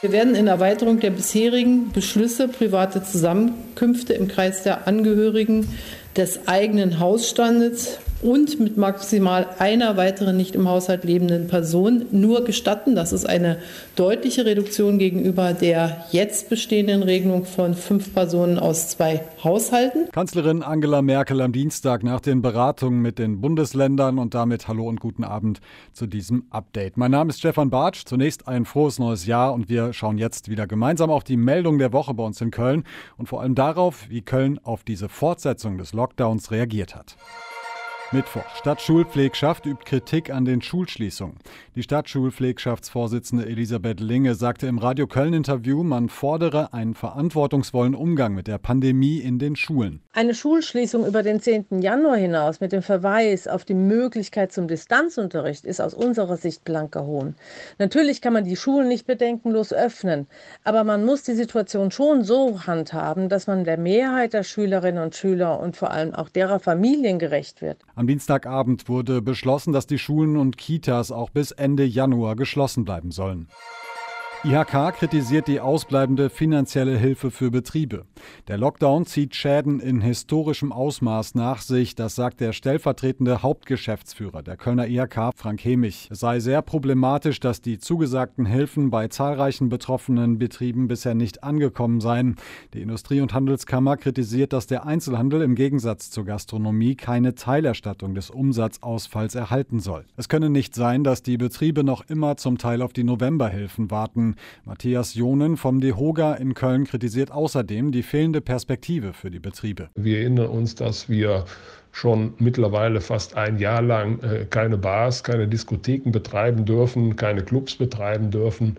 Wir werden in Erweiterung der bisherigen Beschlüsse private Zusammenkünfte im Kreis der Angehörigen des eigenen Hausstandes und mit maximal einer weiteren nicht im Haushalt lebenden Person nur gestatten. Das ist eine deutliche Reduktion gegenüber der jetzt bestehenden Regelung von fünf Personen aus zwei Haushalten. Kanzlerin Angela Merkel am Dienstag nach den Beratungen mit den Bundesländern und damit Hallo und guten Abend zu diesem Update. Mein Name ist Stefan Bartsch. Zunächst ein frohes neues Jahr und wir schauen jetzt wieder gemeinsam auf die Meldung der Woche bei uns in Köln und vor allem darauf, wie Köln auf diese Fortsetzung des Lockdowns reagiert hat. Mittwoch. Stadtschulpflegschaft übt Kritik an den Schulschließungen. Die Stadtschulpflegschaftsvorsitzende Elisabeth Linge sagte im Radio Köln-Interview, man fordere einen verantwortungsvollen Umgang mit der Pandemie in den Schulen. Eine Schulschließung über den 10. Januar hinaus mit dem Verweis auf die Möglichkeit zum Distanzunterricht ist aus unserer Sicht blanker Hohn. Natürlich kann man die Schulen nicht bedenkenlos öffnen, aber man muss die Situation schon so handhaben, dass man der Mehrheit der Schülerinnen und Schüler und vor allem auch derer Familien gerecht wird. Am Dienstagabend wurde beschlossen, dass die Schulen und Kitas auch bis Ende Januar geschlossen bleiben sollen. IHK kritisiert die ausbleibende finanzielle Hilfe für Betriebe. Der Lockdown zieht Schäden in historischem Ausmaß nach sich, das sagt der stellvertretende Hauptgeschäftsführer der Kölner IHK, Frank Hemich. Es sei sehr problematisch, dass die zugesagten Hilfen bei zahlreichen betroffenen Betrieben bisher nicht angekommen seien. Die Industrie- und Handelskammer kritisiert, dass der Einzelhandel im Gegensatz zur Gastronomie keine Teilerstattung des Umsatzausfalls erhalten soll. Es könne nicht sein, dass die Betriebe noch immer zum Teil auf die Novemberhilfen warten. Matthias Jonen vom DEHOGA in Köln kritisiert außerdem die fehlende Perspektive für die Betriebe. Wir erinnern uns, dass wir schon mittlerweile fast ein Jahr lang äh, keine Bars, keine Diskotheken betreiben dürfen, keine Clubs betreiben dürfen.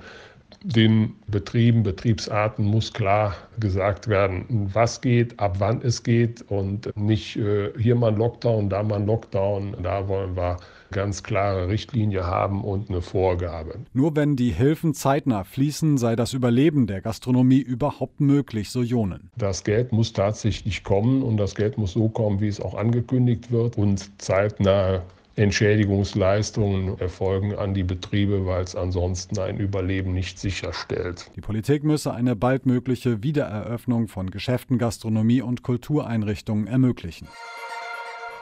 Den Betrieben, Betriebsarten muss klar gesagt werden, was geht, ab wann es geht und nicht äh, hier mal ein Lockdown, da mal ein Lockdown. Da wollen wir ganz klare Richtlinie haben und eine Vorgabe. Nur wenn die Hilfen zeitnah fließen, sei das Überleben der Gastronomie überhaupt möglich, so Jonen. Das Geld muss tatsächlich kommen und das Geld muss so kommen, wie es auch angekündigt wird und zeitnah Entschädigungsleistungen erfolgen an die Betriebe, weil es ansonsten ein Überleben nicht sicherstellt. Die Politik müsse eine bald mögliche Wiedereröffnung von Geschäften, Gastronomie und Kultureinrichtungen ermöglichen.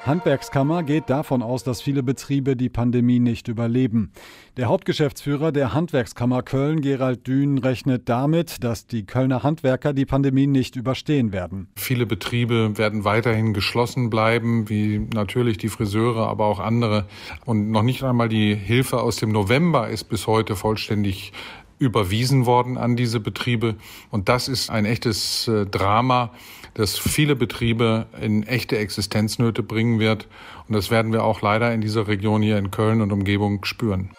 Handwerkskammer geht davon aus, dass viele Betriebe die Pandemie nicht überleben. Der Hauptgeschäftsführer der Handwerkskammer Köln, Gerald Dün, rechnet damit, dass die Kölner Handwerker die Pandemie nicht überstehen werden. Viele Betriebe werden weiterhin geschlossen bleiben, wie natürlich die Friseure, aber auch andere. Und noch nicht einmal die Hilfe aus dem November ist bis heute vollständig überwiesen worden an diese Betriebe. Und das ist ein echtes äh, Drama, das viele Betriebe in echte Existenznöte bringen wird. Und das werden wir auch leider in dieser Region hier in Köln und Umgebung spüren.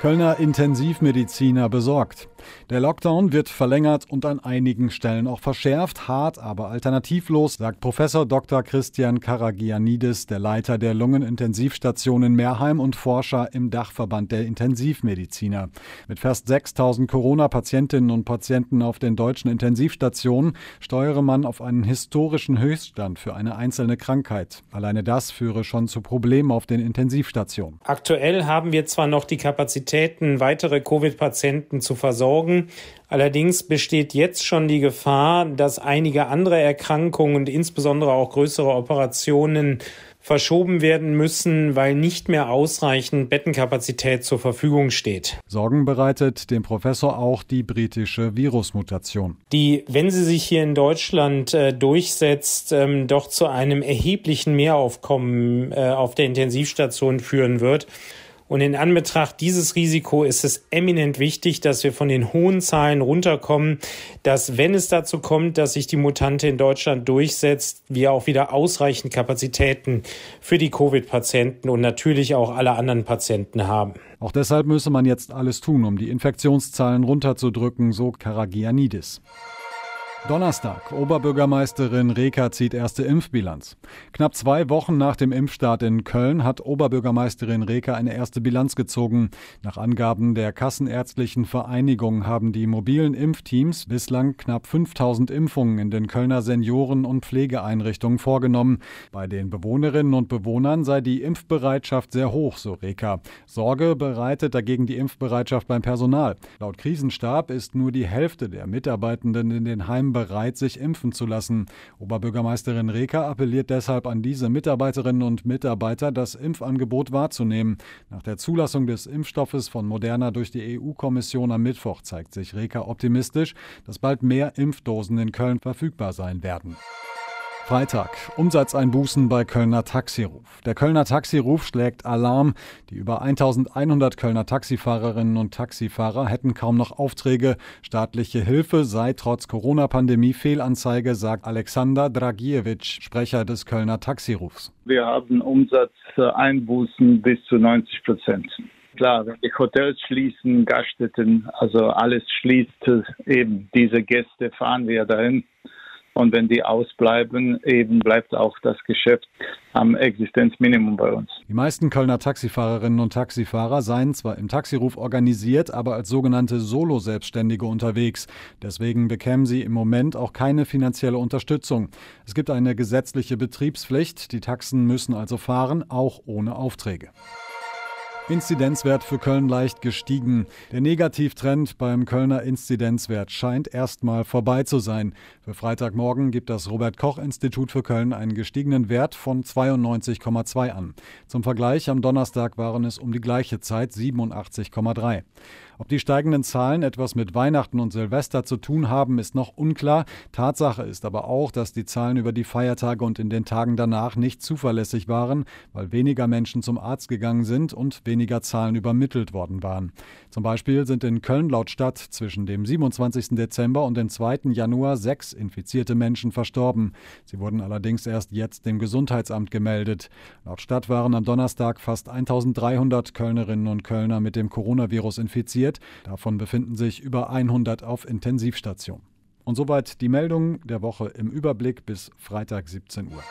Kölner Intensivmediziner besorgt. Der Lockdown wird verlängert und an einigen Stellen auch verschärft, hart, aber alternativlos, sagt Professor Dr. Christian Karagianidis, der Leiter der Lungenintensivstation in Meerheim und Forscher im Dachverband der Intensivmediziner. Mit fast 6000 Corona-Patientinnen und Patienten auf den deutschen Intensivstationen steuere man auf einen historischen Höchststand für eine einzelne Krankheit. Alleine das führe schon zu Problemen auf den Intensivstationen. Aktuell haben wir zwar noch die Kapazitäten, weitere Covid-Patienten zu versorgen, Sorgen. Allerdings besteht jetzt schon die Gefahr, dass einige andere Erkrankungen und insbesondere auch größere Operationen verschoben werden müssen, weil nicht mehr ausreichend Bettenkapazität zur Verfügung steht. Sorgen bereitet dem Professor auch die britische Virusmutation. Die, wenn sie sich hier in Deutschland äh, durchsetzt, ähm, doch zu einem erheblichen Mehraufkommen äh, auf der Intensivstation führen wird. Und in Anbetracht dieses Risiko ist es eminent wichtig, dass wir von den hohen Zahlen runterkommen, dass wenn es dazu kommt, dass sich die Mutante in Deutschland durchsetzt, wir auch wieder ausreichend Kapazitäten für die Covid-Patienten und natürlich auch alle anderen Patienten haben. Auch deshalb müsse man jetzt alles tun, um die Infektionszahlen runterzudrücken, so Karagianidis. Donnerstag. Oberbürgermeisterin Reker zieht erste Impfbilanz. Knapp zwei Wochen nach dem Impfstart in Köln hat Oberbürgermeisterin Reker eine erste Bilanz gezogen. Nach Angaben der Kassenärztlichen Vereinigung haben die mobilen Impfteams bislang knapp 5000 Impfungen in den Kölner Senioren- und Pflegeeinrichtungen vorgenommen. Bei den Bewohnerinnen und Bewohnern sei die Impfbereitschaft sehr hoch, so Reker. Sorge bereitet dagegen die Impfbereitschaft beim Personal. Laut Krisenstab ist nur die Hälfte der Mitarbeitenden in den Heimen bereit, sich impfen zu lassen. Oberbürgermeisterin Reker appelliert deshalb an diese Mitarbeiterinnen und Mitarbeiter, das Impfangebot wahrzunehmen. Nach der Zulassung des Impfstoffes von Moderna durch die EU-Kommission am Mittwoch zeigt sich Reker optimistisch, dass bald mehr Impfdosen in Köln verfügbar sein werden. Freitag. Umsatzeinbußen bei Kölner Taxiruf. Der Kölner Taxiruf schlägt Alarm. Die über 1100 Kölner Taxifahrerinnen und Taxifahrer hätten kaum noch Aufträge. Staatliche Hilfe sei trotz Corona-Pandemie Fehlanzeige, sagt Alexander Dragiewicz, Sprecher des Kölner Taxirufs. Wir haben Umsatzeinbußen bis zu 90 Prozent. Klar, wenn die Hotels schließen, Gaststätten, also alles schließt, eben diese Gäste fahren wir dahin und wenn die ausbleiben, eben bleibt auch das Geschäft am Existenzminimum bei uns. Die meisten Kölner Taxifahrerinnen und Taxifahrer seien zwar im Taxiruf organisiert, aber als sogenannte Solo-Selbstständige unterwegs. Deswegen bekämen sie im Moment auch keine finanzielle Unterstützung. Es gibt eine gesetzliche Betriebspflicht. Die Taxen müssen also fahren, auch ohne Aufträge. Inzidenzwert für Köln leicht gestiegen. Der Negativtrend beim Kölner Inzidenzwert scheint erstmal vorbei zu sein. Für Freitagmorgen gibt das Robert Koch Institut für Köln einen gestiegenen Wert von 92,2 an. Zum Vergleich am Donnerstag waren es um die gleiche Zeit 87,3. Ob die steigenden Zahlen etwas mit Weihnachten und Silvester zu tun haben, ist noch unklar. Tatsache ist aber auch, dass die Zahlen über die Feiertage und in den Tagen danach nicht zuverlässig waren, weil weniger Menschen zum Arzt gegangen sind und weniger Zahlen übermittelt worden waren. Zum Beispiel sind in Köln laut Stadt zwischen dem 27. Dezember und dem 2. Januar sechs infizierte Menschen verstorben. Sie wurden allerdings erst jetzt dem Gesundheitsamt gemeldet. Laut Stadt waren am Donnerstag fast 1300 Kölnerinnen und Kölner mit dem Coronavirus infiziert. Davon befinden sich über 100 auf Intensivstation. Und soweit die Meldung der Woche im Überblick bis Freitag 17 Uhr.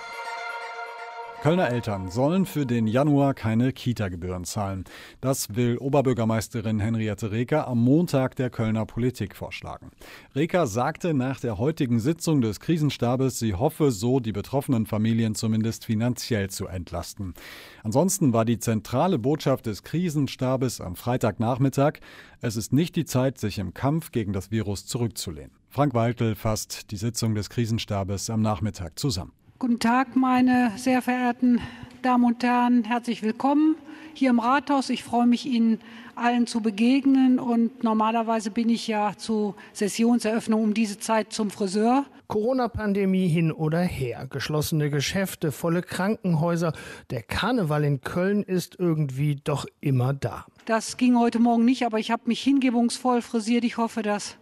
Kölner Eltern sollen für den Januar keine Kita-Gebühren zahlen. Das will Oberbürgermeisterin Henriette Reker am Montag der Kölner Politik vorschlagen. Reker sagte nach der heutigen Sitzung des Krisenstabes, sie hoffe so, die betroffenen Familien zumindest finanziell zu entlasten. Ansonsten war die zentrale Botschaft des Krisenstabes am Freitagnachmittag, es ist nicht die Zeit, sich im Kampf gegen das Virus zurückzulehnen. Frank Waltel fasst die Sitzung des Krisenstabes am Nachmittag zusammen. Guten Tag, meine sehr verehrten Damen und Herren. Herzlich willkommen hier im Rathaus. Ich freue mich, Ihnen allen zu begegnen. Und normalerweise bin ich ja zu Sessionseröffnung um diese Zeit zum Friseur. Corona-Pandemie hin oder her, geschlossene Geschäfte, volle Krankenhäuser. Der Karneval in Köln ist irgendwie doch immer da. Das ging heute Morgen nicht, aber ich habe mich hingebungsvoll frisiert. Ich hoffe, das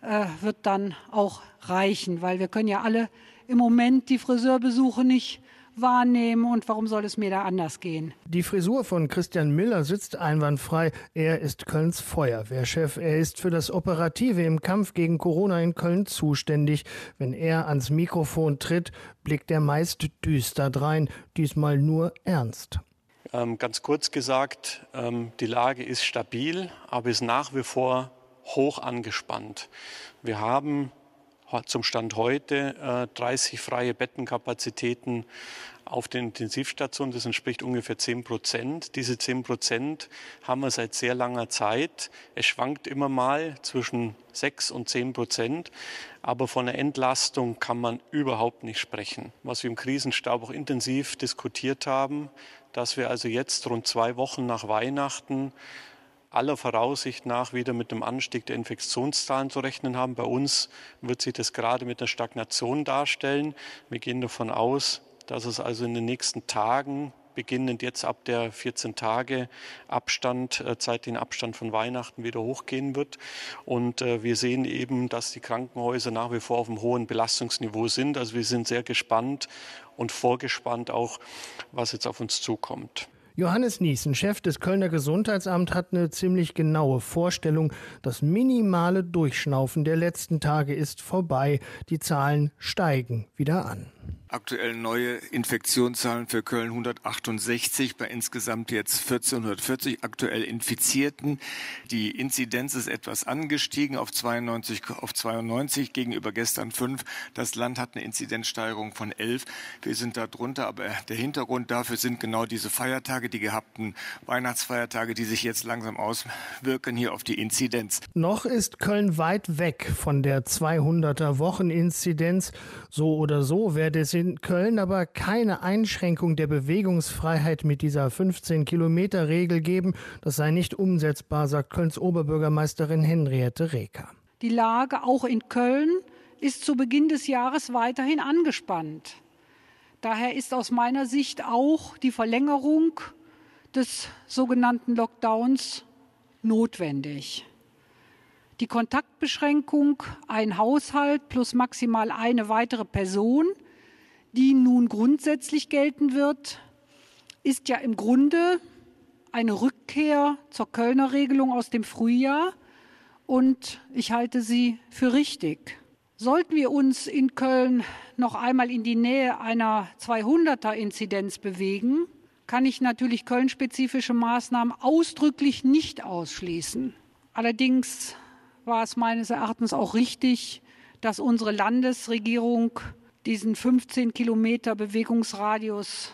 äh, wird dann auch reichen, weil wir können ja alle im Moment die Friseurbesuche nicht wahrnehmen und warum soll es mir da anders gehen? Die Frisur von Christian Miller sitzt einwandfrei. Er ist Kölns Feuerwehrchef. Er ist für das Operative im Kampf gegen Corona in Köln zuständig. Wenn er ans Mikrofon tritt, blickt er meist düster drein, diesmal nur ernst. Ähm, ganz kurz gesagt, ähm, die Lage ist stabil, aber ist nach wie vor hoch angespannt. Wir haben zum Stand heute 30 äh, freie Bettenkapazitäten auf den Intensivstationen. Das entspricht ungefähr 10 Prozent. Diese 10 Prozent haben wir seit sehr langer Zeit. Es schwankt immer mal zwischen 6 und 10 Prozent. Aber von einer Entlastung kann man überhaupt nicht sprechen. Was wir im Krisenstab auch intensiv diskutiert haben, dass wir also jetzt rund zwei Wochen nach Weihnachten aller Voraussicht nach wieder mit einem Anstieg der Infektionszahlen zu rechnen haben. Bei uns wird sich das gerade mit einer Stagnation darstellen. Wir gehen davon aus, dass es also in den nächsten Tagen beginnend jetzt ab der 14 Tage Abstand, äh, zeitlichen Abstand von Weihnachten wieder hochgehen wird. Und äh, wir sehen eben, dass die Krankenhäuser nach wie vor auf einem hohen Belastungsniveau sind. Also wir sind sehr gespannt und vorgespannt auch, was jetzt auf uns zukommt. Johannes Niesen, Chef des Kölner Gesundheitsamts, hat eine ziemlich genaue Vorstellung. Das minimale Durchschnaufen der letzten Tage ist vorbei. Die Zahlen steigen wieder an. Aktuell neue Infektionszahlen für Köln 168, bei insgesamt jetzt 1440 aktuell Infizierten. Die Inzidenz ist etwas angestiegen auf 92, auf 92 gegenüber gestern 5. Das Land hat eine Inzidenzsteigerung von 11. Wir sind da drunter, aber der Hintergrund dafür sind genau diese Feiertage, die gehabten Weihnachtsfeiertage, die sich jetzt langsam auswirken hier auf die Inzidenz. Noch ist Köln weit weg von der 200er Wocheninzidenz. So oder so werde es in Köln aber keine Einschränkung der Bewegungsfreiheit mit dieser 15-Kilometer-Regel geben. Das sei nicht umsetzbar, sagt Kölns Oberbürgermeisterin Henriette Reker. Die Lage auch in Köln ist zu Beginn des Jahres weiterhin angespannt. Daher ist aus meiner Sicht auch die Verlängerung des sogenannten Lockdowns notwendig. Die Kontaktbeschränkung ein Haushalt plus maximal eine weitere Person die nun grundsätzlich gelten wird, ist ja im Grunde eine Rückkehr zur Kölner Regelung aus dem Frühjahr und ich halte sie für richtig. Sollten wir uns in Köln noch einmal in die Nähe einer 200er Inzidenz bewegen, kann ich natürlich kölnspezifische Maßnahmen ausdrücklich nicht ausschließen. Allerdings war es meines Erachtens auch richtig, dass unsere Landesregierung diesen 15 Kilometer Bewegungsradius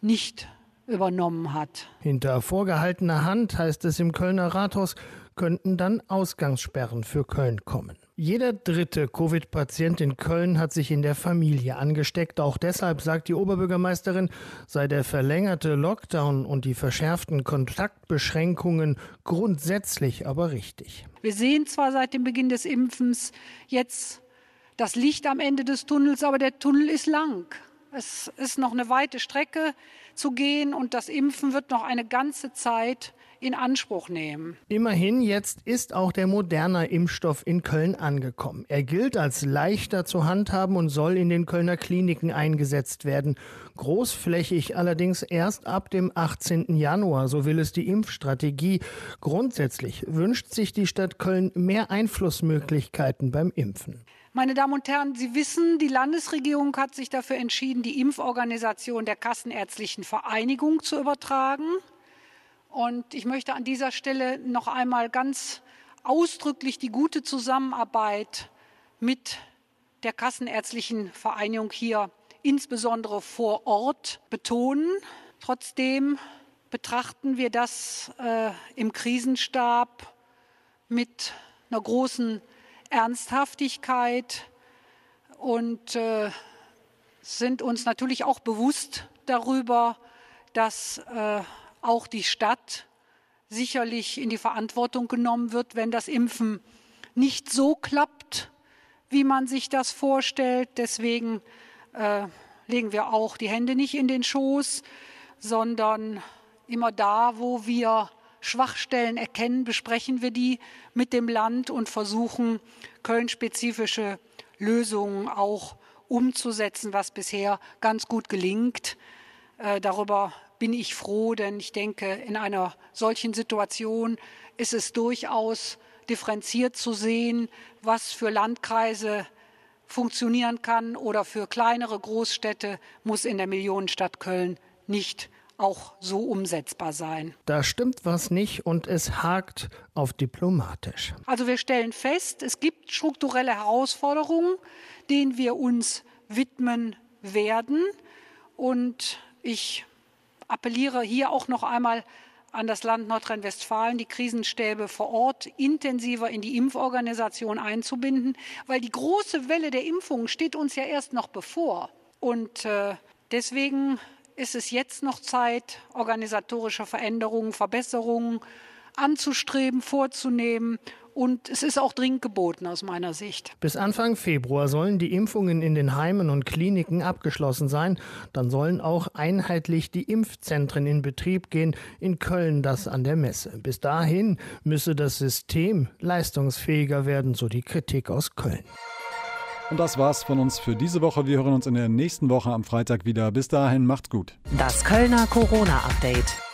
nicht übernommen hat. Hinter vorgehaltener Hand heißt es im Kölner Rathaus, könnten dann Ausgangssperren für Köln kommen. Jeder dritte Covid-Patient in Köln hat sich in der Familie angesteckt. Auch deshalb sagt die Oberbürgermeisterin, sei der verlängerte Lockdown und die verschärften Kontaktbeschränkungen grundsätzlich aber richtig. Wir sehen zwar seit dem Beginn des Impfens jetzt das Licht am Ende des Tunnels, aber der Tunnel ist lang. Es ist noch eine weite Strecke zu gehen und das Impfen wird noch eine ganze Zeit in Anspruch nehmen. Immerhin, jetzt ist auch der moderne Impfstoff in Köln angekommen. Er gilt als leichter zu handhaben und soll in den Kölner Kliniken eingesetzt werden. Großflächig allerdings erst ab dem 18. Januar, so will es die Impfstrategie. Grundsätzlich wünscht sich die Stadt Köln mehr Einflussmöglichkeiten beim Impfen. Meine Damen und Herren, Sie wissen, die Landesregierung hat sich dafür entschieden, die Impforganisation der Kassenärztlichen Vereinigung zu übertragen. Und ich möchte an dieser Stelle noch einmal ganz ausdrücklich die gute Zusammenarbeit mit der Kassenärztlichen Vereinigung hier insbesondere vor Ort betonen. Trotzdem betrachten wir das äh, im Krisenstab mit einer großen Ernsthaftigkeit und äh, sind uns natürlich auch bewusst darüber, dass äh, auch die Stadt sicherlich in die Verantwortung genommen wird, wenn das Impfen nicht so klappt, wie man sich das vorstellt. Deswegen äh, legen wir auch die Hände nicht in den Schoß, sondern immer da, wo wir Schwachstellen erkennen, besprechen wir die mit dem Land und versuchen, Köln-spezifische Lösungen auch umzusetzen, was bisher ganz gut gelingt. Äh, darüber bin ich froh, denn ich denke, in einer solchen Situation ist es durchaus differenziert zu sehen, was für Landkreise funktionieren kann oder für kleinere Großstädte muss in der Millionenstadt Köln nicht auch so umsetzbar sein. Da stimmt was nicht und es hakt auf diplomatisch. Also wir stellen fest, es gibt strukturelle Herausforderungen, denen wir uns widmen werden. Und ich appelliere hier auch noch einmal an das Land Nordrhein-Westfalen, die Krisenstäbe vor Ort intensiver in die Impforganisation einzubinden, weil die große Welle der Impfungen steht uns ja erst noch bevor. Und äh, deswegen ist es jetzt noch Zeit, organisatorische Veränderungen, Verbesserungen anzustreben, vorzunehmen. Und es ist auch dringend geboten aus meiner Sicht. Bis Anfang Februar sollen die Impfungen in den Heimen und Kliniken abgeschlossen sein. Dann sollen auch einheitlich die Impfzentren in Betrieb gehen. In Köln das an der Messe. Bis dahin müsse das System leistungsfähiger werden, so die Kritik aus Köln. Und das war's von uns für diese Woche. Wir hören uns in der nächsten Woche am Freitag wieder. Bis dahin, macht's gut. Das Kölner Corona-Update.